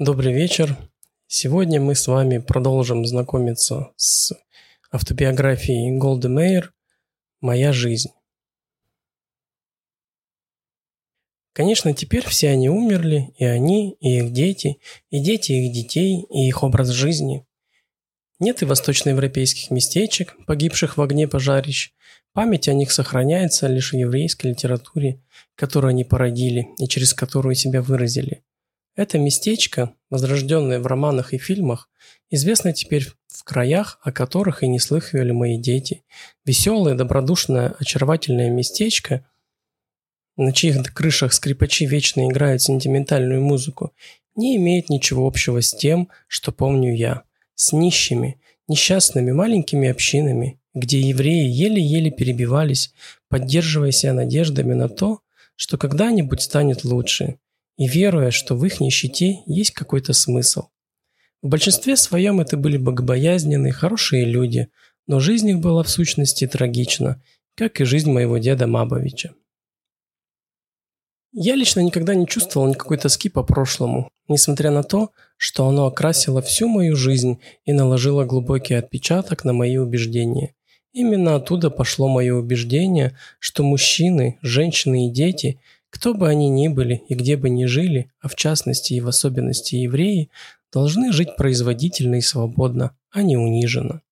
Добрый вечер. Сегодня мы с вами продолжим знакомиться с автобиографией Голды Мейер «Моя жизнь». Конечно, теперь все они умерли, и они, и их дети, и дети их детей, и их образ жизни. Нет и восточноевропейских местечек, погибших в огне пожарищ. Память о них сохраняется лишь в еврейской литературе, которую они породили и через которую себя выразили – это местечко, возрожденное в романах и фильмах, известно теперь в краях, о которых и не слыхивали мои дети. Веселое, добродушное, очаровательное местечко, на чьих крышах скрипачи вечно играют сентиментальную музыку, не имеет ничего общего с тем, что помню я. С нищими, несчастными маленькими общинами, где евреи еле-еле перебивались, поддерживая себя надеждами на то, что когда-нибудь станет лучше – и веруя, что в их нищете есть какой-то смысл. В большинстве своем это были богобоязненные, хорошие люди, но жизнь их была в сущности трагична, как и жизнь моего деда Мабовича. Я лично никогда не чувствовал никакой тоски по прошлому, несмотря на то, что оно окрасило всю мою жизнь и наложило глубокий отпечаток на мои убеждения. Именно оттуда пошло мое убеждение, что мужчины, женщины и дети – кто бы они ни были и где бы ни жили, а в частности и в особенности евреи, должны жить производительно и свободно, а не униженно.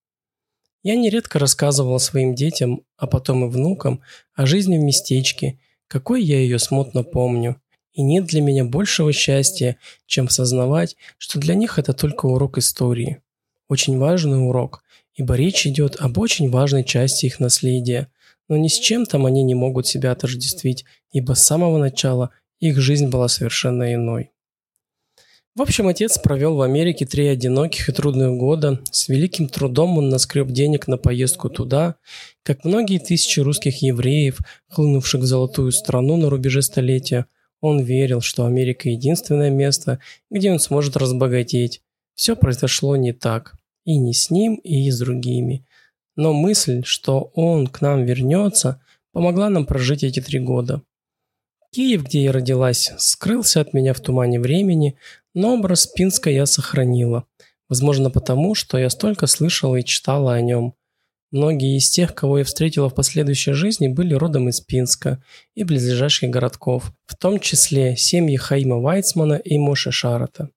Я нередко рассказывал своим детям, а потом и внукам, о жизни в местечке, какой я ее смутно помню. И нет для меня большего счастья, чем сознавать, что для них это только урок истории. Очень важный урок, ибо речь идет об очень важной части их наследия – но ни с чем там они не могут себя отождествить, ибо с самого начала их жизнь была совершенно иной. В общем, отец провел в Америке три одиноких и трудных года. С великим трудом он наскреб денег на поездку туда, как многие тысячи русских евреев, хлынувших в золотую страну на рубеже столетия. Он верил, что Америка – единственное место, где он сможет разбогатеть. Все произошло не так. И не с ним, и с другими. Но мысль, что он к нам вернется, помогла нам прожить эти три года. Киев, где я родилась, скрылся от меня в тумане времени, но образ Пинска я сохранила. Возможно потому, что я столько слышала и читала о нем. Многие из тех, кого я встретила в последующей жизни, были родом из Пинска и близлежащих городков, в том числе семьи Хаима Вайцмана и Моше Шарата.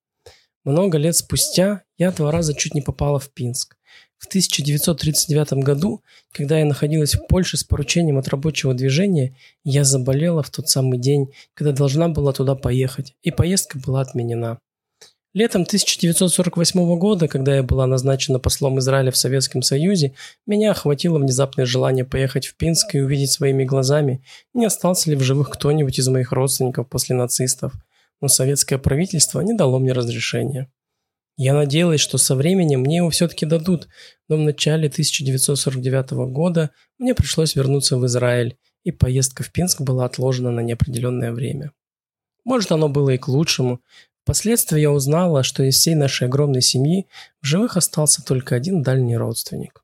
Много лет спустя я два раза чуть не попала в Пинск. В 1939 году, когда я находилась в Польше с поручением от рабочего движения, я заболела в тот самый день, когда должна была туда поехать, и поездка была отменена. Летом 1948 года, когда я была назначена послом Израиля в Советском Союзе, меня охватило внезапное желание поехать в Пинск и увидеть своими глазами, не остался ли в живых кто-нибудь из моих родственников после нацистов. Но советское правительство не дало мне разрешения. Я надеялась, что со временем мне его все-таки дадут, но в начале 1949 года мне пришлось вернуться в Израиль, и поездка в Пинск была отложена на неопределенное время. Может, оно было и к лучшему. Впоследствии я узнала, что из всей нашей огромной семьи в живых остался только один дальний родственник.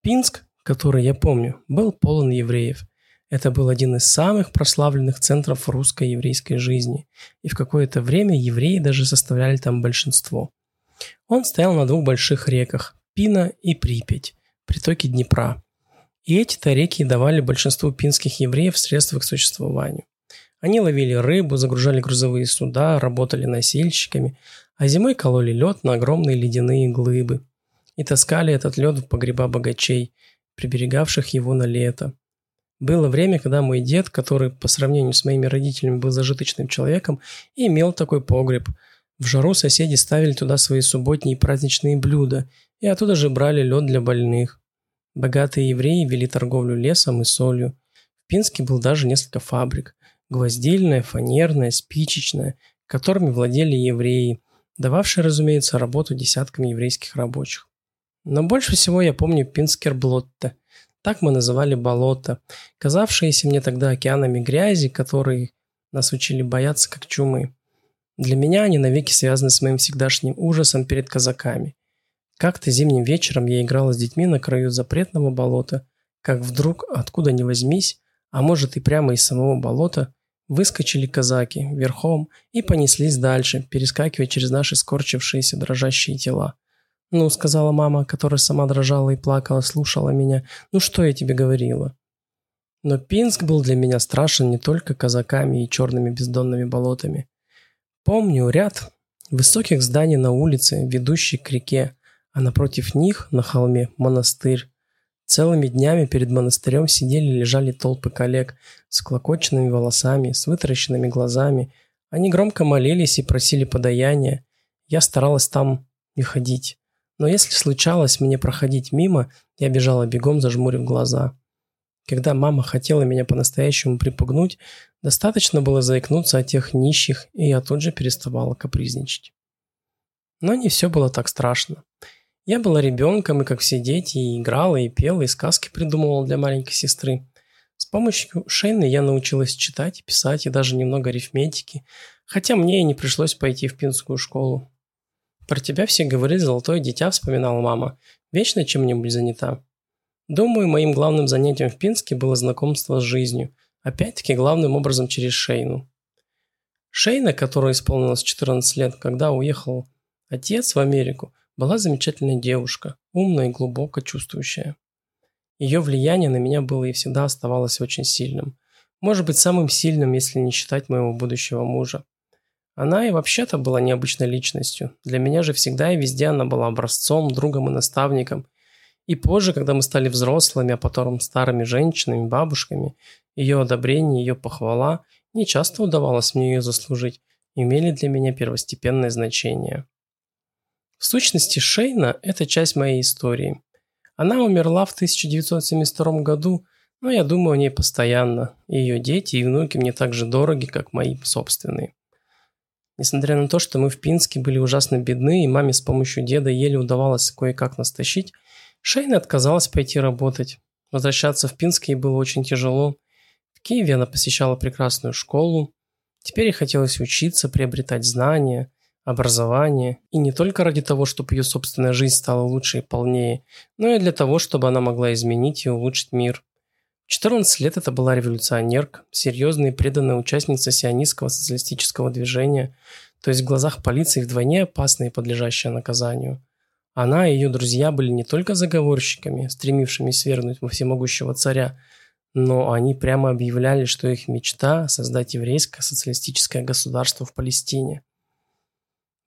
Пинск, который я помню, был полон евреев – это был один из самых прославленных центров русской еврейской жизни, и в какое-то время евреи даже составляли там большинство. Он стоял на двух больших реках – Пина и Припять, притоки Днепра. И эти-то реки давали большинству пинских евреев средства к существованию. Они ловили рыбу, загружали грузовые суда, работали носильщиками, а зимой кололи лед на огромные ледяные глыбы и таскали этот лед в погреба богачей, приберегавших его на лето. Было время, когда мой дед, который по сравнению с моими родителями был зажиточным человеком, имел такой погреб. В жару соседи ставили туда свои субботние и праздничные блюда, и оттуда же брали лед для больных. Богатые евреи вели торговлю лесом и солью. В Пинске был даже несколько фабрик. Гвоздильная, фанерная, спичечная, которыми владели евреи, дававшие, разумеется, работу десяткам еврейских рабочих. Но больше всего я помню Пинскерблотте – так мы называли болото, казавшиеся мне тогда океанами грязи, которые нас учили бояться как чумы. Для меня они навеки связаны с моим всегдашним ужасом перед казаками. Как-то зимним вечером я играла с детьми на краю запретного болота, как вдруг, откуда ни возьмись, а может и прямо из самого болота, Выскочили казаки верхом и понеслись дальше, перескакивая через наши скорчившиеся дрожащие тела. «Ну», — сказала мама, которая сама дрожала и плакала, слушала меня. «Ну что я тебе говорила?» Но Пинск был для меня страшен не только казаками и черными бездонными болотами. Помню ряд высоких зданий на улице, ведущий к реке, а напротив них, на холме, монастырь. Целыми днями перед монастырем сидели и лежали толпы коллег с клокоченными волосами, с вытаращенными глазами. Они громко молились и просили подаяния. Я старалась там не ходить. Но если случалось мне проходить мимо, я бежала бегом, зажмурив глаза. Когда мама хотела меня по-настоящему припугнуть, достаточно было заикнуться о тех нищих, и я тут же переставала капризничать. Но не все было так страшно. Я была ребенком, и как все дети, и играла, и пела, и сказки придумывала для маленькой сестры. С помощью Шейны я научилась читать, писать и даже немного арифметики, хотя мне и не пришлось пойти в пинскую школу. «Про тебя все говорили, золотое дитя», — вспоминала мама. «Вечно чем-нибудь занята». Думаю, моим главным занятием в Пинске было знакомство с жизнью, опять-таки главным образом через Шейну. Шейна, которая исполнилась 14 лет, когда уехал отец в Америку, была замечательная девушка, умная и глубоко чувствующая. Ее влияние на меня было и всегда оставалось очень сильным. Может быть, самым сильным, если не считать моего будущего мужа. Она и вообще-то была необычной личностью. Для меня же всегда и везде она была образцом, другом и наставником. И позже, когда мы стали взрослыми, а потом старыми женщинами, бабушками, ее одобрение, ее похвала не часто удавалось мне ее заслужить, имели для меня первостепенное значение. В сущности, Шейна – это часть моей истории. Она умерла в 1972 году, но я думаю о ней постоянно, и ее дети и внуки мне так же дороги, как мои собственные. Несмотря на то, что мы в Пинске были ужасно бедны, и маме с помощью деда еле удавалось кое-как нас тащить, Шейна отказалась пойти работать. Возвращаться в Пинск ей было очень тяжело. В Киеве она посещала прекрасную школу. Теперь ей хотелось учиться, приобретать знания – образование, и не только ради того, чтобы ее собственная жизнь стала лучше и полнее, но и для того, чтобы она могла изменить и улучшить мир. В 14 лет это была революционерка, серьезная и преданная участница сионистского социалистического движения, то есть в глазах полиции вдвойне опасная и подлежащая наказанию. Она и ее друзья были не только заговорщиками, стремившими свергнуть всемогущего царя, но они прямо объявляли, что их мечта – создать еврейское социалистическое государство в Палестине.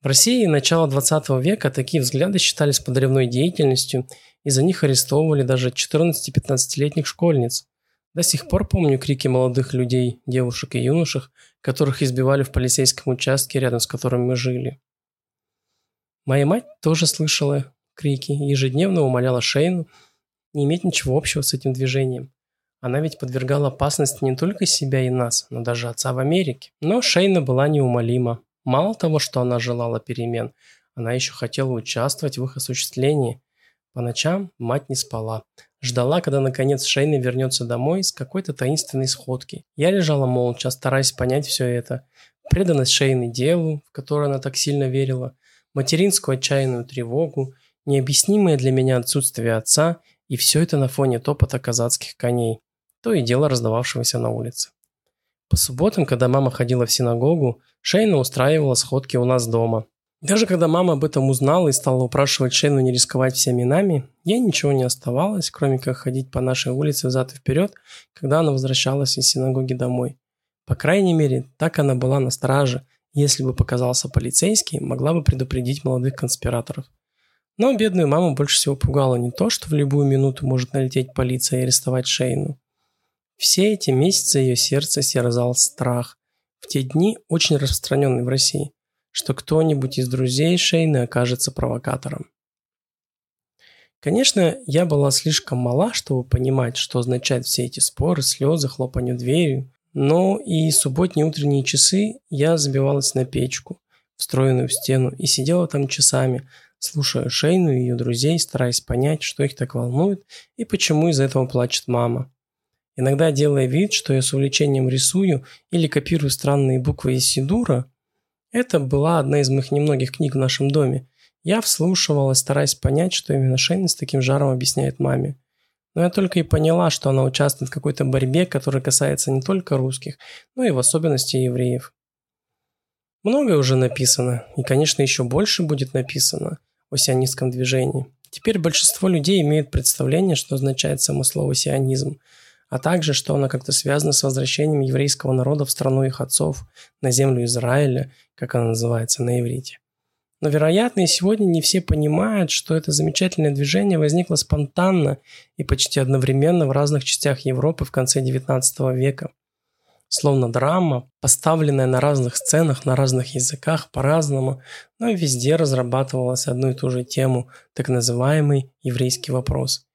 В России начала 20 века такие взгляды считались подрывной деятельностью, и за них арестовывали даже 14-15-летних школьниц. До сих пор помню крики молодых людей, девушек и юношек, которых избивали в полицейском участке, рядом с которым мы жили. Моя мать тоже слышала крики и ежедневно умоляла Шейну не иметь ничего общего с этим движением. Она ведь подвергала опасности не только себя и нас, но даже отца в Америке. Но Шейна была неумолима. Мало того, что она желала перемен, она еще хотела участвовать в их осуществлении. По ночам мать не спала. Ждала, когда наконец Шейна вернется домой с какой-то таинственной сходки. Я лежала молча, стараясь понять все это. Преданность Шейны делу, в которое она так сильно верила, материнскую отчаянную тревогу, необъяснимое для меня отсутствие отца и все это на фоне топота казацких коней, то и дело раздававшегося на улице. По субботам, когда мама ходила в синагогу, Шейна устраивала сходки у нас дома. Даже когда мама об этом узнала и стала упрашивать Шейну не рисковать всеми нами, ей ничего не оставалось, кроме как ходить по нашей улице взад и вперед, когда она возвращалась из синагоги домой. По крайней мере, так она была на страже. Если бы показался полицейский, могла бы предупредить молодых конспираторов. Но бедную маму больше всего пугало не то, что в любую минуту может налететь полиция и арестовать Шейну. Все эти месяцы ее сердце серзал страх, в те дни очень распространенный в России, что кто-нибудь из друзей Шейны окажется провокатором. Конечно, я была слишком мала, чтобы понимать, что означают все эти споры, слезы, хлопанье дверью, но и субботние утренние часы я забивалась на печку, встроенную в стену, и сидела там часами, слушая Шейну и ее друзей, стараясь понять, что их так волнует и почему из-за этого плачет мама. Иногда делая вид, что я с увлечением рисую или копирую странные буквы из Сидура, это была одна из моих немногих книг в нашем доме. Я вслушивалась, стараясь понять, что именно Шейн с таким жаром объясняет маме. но я только и поняла, что она участвует в какой-то борьбе, которая касается не только русских, но и в особенности евреев. Многое уже написано, и, конечно, еще больше будет написано о сионистском движении. Теперь большинство людей имеют представление, что означает само слово «сионизм», а также, что оно как-то связано с возвращением еврейского народа в страну их отцов, на землю Израиля, как она называется на иврите. Но, вероятно, и сегодня не все понимают, что это замечательное движение возникло спонтанно и почти одновременно в разных частях Европы в конце XIX века. Словно драма, поставленная на разных сценах, на разных языках, по-разному, но и везде разрабатывалась одну и ту же тему, так называемый еврейский вопрос.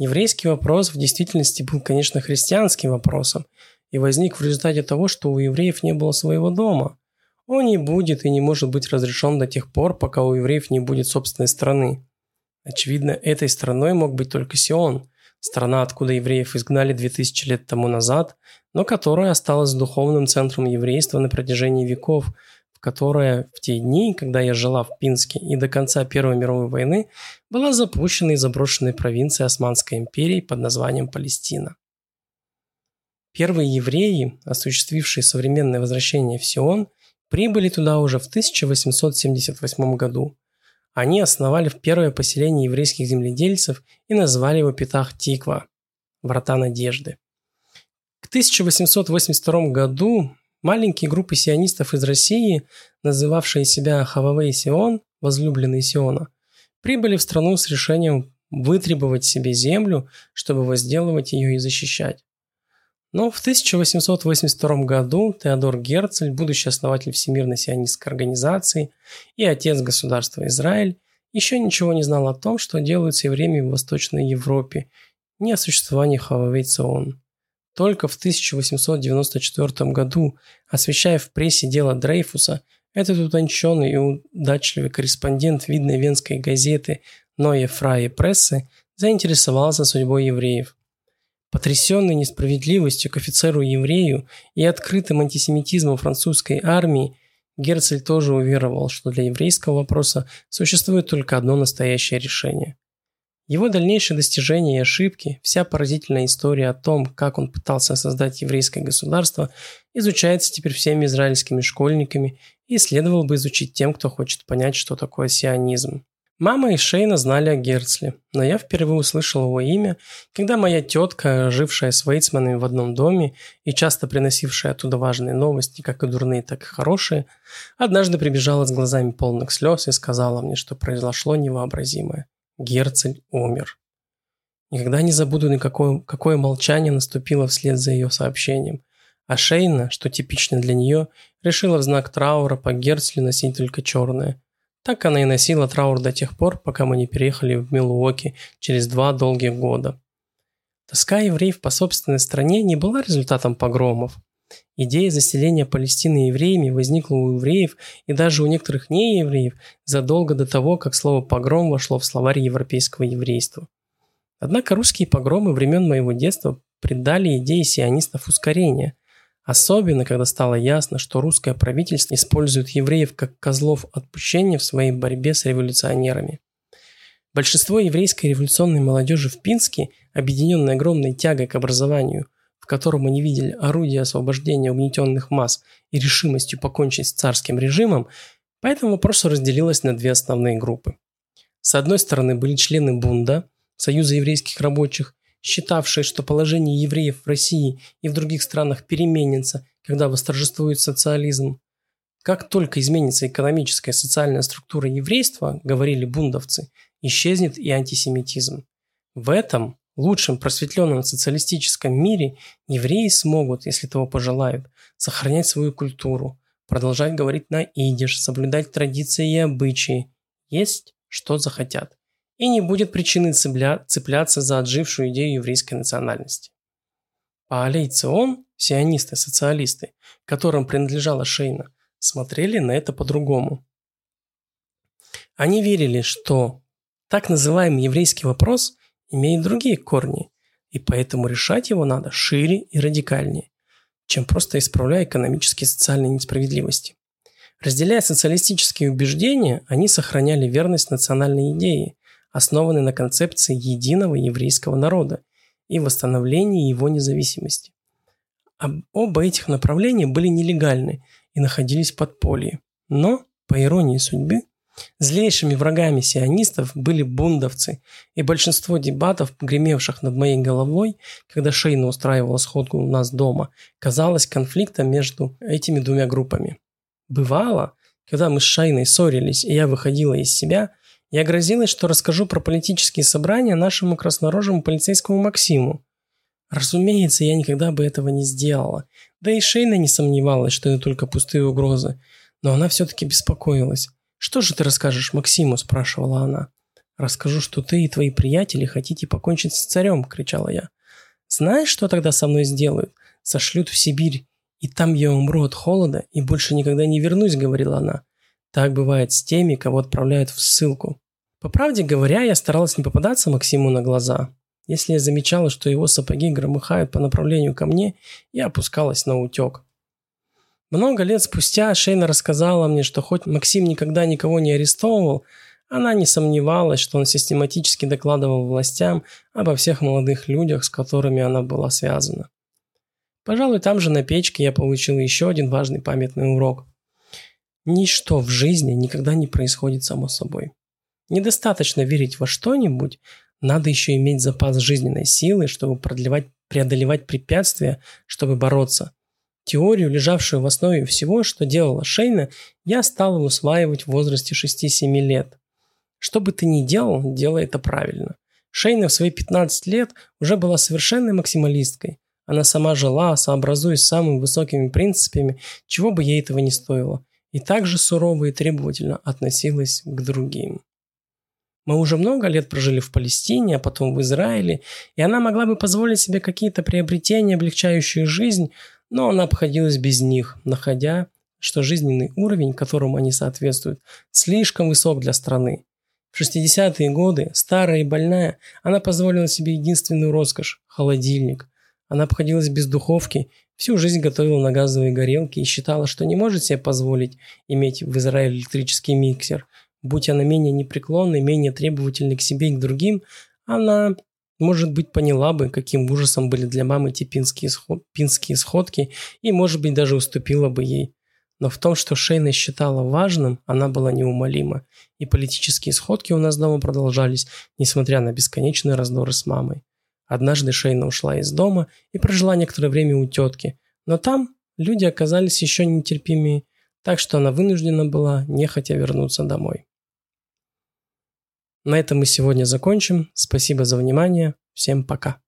Еврейский вопрос в действительности был, конечно, христианским вопросом и возник в результате того, что у евреев не было своего дома – он не будет и не может быть разрешен до тех пор, пока у евреев не будет собственной страны. Очевидно, этой страной мог быть только Сион, страна, откуда евреев изгнали 2000 лет тому назад, но которая осталась духовным центром еврейства на протяжении веков, которая в те дни, когда я жила в Пинске и до конца Первой мировой войны, была запущена и заброшенной провинцией Османской империи под названием Палестина. Первые евреи, осуществившие современное возвращение в Сион – Прибыли туда уже в 1878 году. Они основали в первое поселение еврейских земледельцев и назвали его Петах-Тиква – Врата Надежды. К 1882 году маленькие группы сионистов из России, называвшие себя Хававей Сион, возлюбленные Сиона, прибыли в страну с решением вытребовать себе землю, чтобы возделывать ее и защищать. Но в 1882 году Теодор Герцель, будущий основатель Всемирной сионистской организации и отец государства Израиль, еще ничего не знал о том, что делают с евреями в Восточной Европе, ни о существовании Хававей Цион. Только в 1894 году, освещая в прессе дело Дрейфуса, этот утонченный и удачливый корреспондент видной венской газеты Ноя Фрае Прессы заинтересовался судьбой евреев – Потрясенный несправедливостью к офицеру-еврею и открытым антисемитизмом французской армии, Герцель тоже уверовал, что для еврейского вопроса существует только одно настоящее решение. Его дальнейшие достижения и ошибки, вся поразительная история о том, как он пытался создать еврейское государство, изучается теперь всеми израильскими школьниками и следовало бы изучить тем, кто хочет понять, что такое сионизм. Мама и Шейна знали о Герцле, но я впервые услышал его имя, когда моя тетка, жившая с Вейцманами в одном доме и часто приносившая оттуда важные новости, как и дурные, так и хорошие, однажды прибежала с глазами полных слез и сказала мне, что произошло невообразимое. Герцель умер. Никогда не забуду, никакое какое молчание наступило вслед за ее сообщением. А Шейна, что типично для нее, решила в знак траура по Герцлю носить только черное – так она и носила траур до тех пор, пока мы не переехали в Милуоки через два долгих года. Тоска евреев по собственной стране не была результатом погромов. Идея заселения Палестины евреями возникла у евреев и даже у некоторых неевреев задолго до того, как слово «погром» вошло в словарь европейского еврейства. Однако русские погромы времен моего детства придали идее сионистов ускорения, Особенно, когда стало ясно, что русское правительство использует евреев как козлов отпущения в своей борьбе с революционерами. Большинство еврейской революционной молодежи в Пинске, объединенной огромной тягой к образованию, котором они видели орудие освобождения угнетенных масс и решимостью покончить с царским режимом, по этому вопросу разделилось на две основные группы. С одной стороны были члены Бунда, Союза еврейских рабочих, считавшие, что положение евреев в России и в других странах переменится, когда восторжествует социализм. Как только изменится экономическая и социальная структура еврейства, говорили бундовцы, исчезнет и антисемитизм. В этом лучшем просветленном социалистическом мире евреи смогут, если того пожелают, сохранять свою культуру, продолжать говорить на идиш, соблюдать традиции и обычаи, есть что захотят и не будет причины цепля... цепляться за отжившую идею еврейской национальности. Паалей Цион, сионисты-социалисты, которым принадлежала Шейна, смотрели на это по-другому. Они верили, что так называемый еврейский вопрос имеет другие корни, и поэтому решать его надо шире и радикальнее, чем просто исправляя экономические и социальные несправедливости. Разделяя социалистические убеждения, они сохраняли верность национальной идее, основанный на концепции единого еврейского народа и восстановлении его независимости. Оба этих направления были нелегальны и находились в подполье. Но, по иронии судьбы, Злейшими врагами сионистов были бундовцы, и большинство дебатов, гремевших над моей головой, когда Шейна устраивала сходку у нас дома, казалось конфликтом между этими двумя группами. Бывало, когда мы с Шейной ссорились, и я выходила из себя, я грозилась, что расскажу про политические собрания нашему краснорожему полицейскому Максиму. Разумеется, я никогда бы этого не сделала. Да и Шейна не сомневалась, что это только пустые угрозы. Но она все-таки беспокоилась. «Что же ты расскажешь Максиму?» – спрашивала она. «Расскажу, что ты и твои приятели хотите покончить с царем», – кричала я. «Знаешь, что тогда со мной сделают? Сошлют в Сибирь, и там я умру от холода и больше никогда не вернусь», – говорила она. Так бывает с теми, кого отправляют в ссылку. По правде говоря, я старалась не попадаться Максиму на глаза. Если я замечала, что его сапоги громыхают по направлению ко мне, я опускалась на утек. Много лет спустя Шейна рассказала мне, что хоть Максим никогда никого не арестовывал, она не сомневалась, что он систематически докладывал властям обо всех молодых людях, с которыми она была связана. Пожалуй, там же на печке я получил еще один важный памятный урок. Ничто в жизни никогда не происходит само собой. Недостаточно верить во что-нибудь, надо еще иметь запас жизненной силы, чтобы преодолевать препятствия, чтобы бороться – Теорию, лежавшую в основе всего, что делала Шейна, я стал усваивать в возрасте 6-7 лет. Что бы ты ни делал, делай это правильно. Шейна в свои 15 лет уже была совершенной максималисткой. Она сама жила, сообразуясь с самыми высокими принципами, чего бы ей этого не стоило, и также сурово и требовательно относилась к другим. Мы уже много лет прожили в Палестине, а потом в Израиле, и она могла бы позволить себе какие-то приобретения, облегчающие жизнь, но она обходилась без них, находя, что жизненный уровень, которому они соответствуют, слишком высок для страны. В 60-е годы, старая и больная, она позволила себе единственную роскошь – холодильник. Она обходилась без духовки, всю жизнь готовила на газовые горелки и считала, что не может себе позволить иметь в Израиле электрический миксер. Будь она менее непреклонной, менее требовательной к себе и к другим, она может быть, поняла бы, каким ужасом были для мамы эти пинские, сход... пинские сходки, и, может быть, даже уступила бы ей. Но в том, что Шейна считала важным, она была неумолима. И политические сходки у нас дома продолжались, несмотря на бесконечные раздоры с мамой. Однажды Шейна ушла из дома и прожила некоторое время у тетки. Но там люди оказались еще нетерпимее, так что она вынуждена была нехотя вернуться домой. На этом мы сегодня закончим. Спасибо за внимание. Всем пока.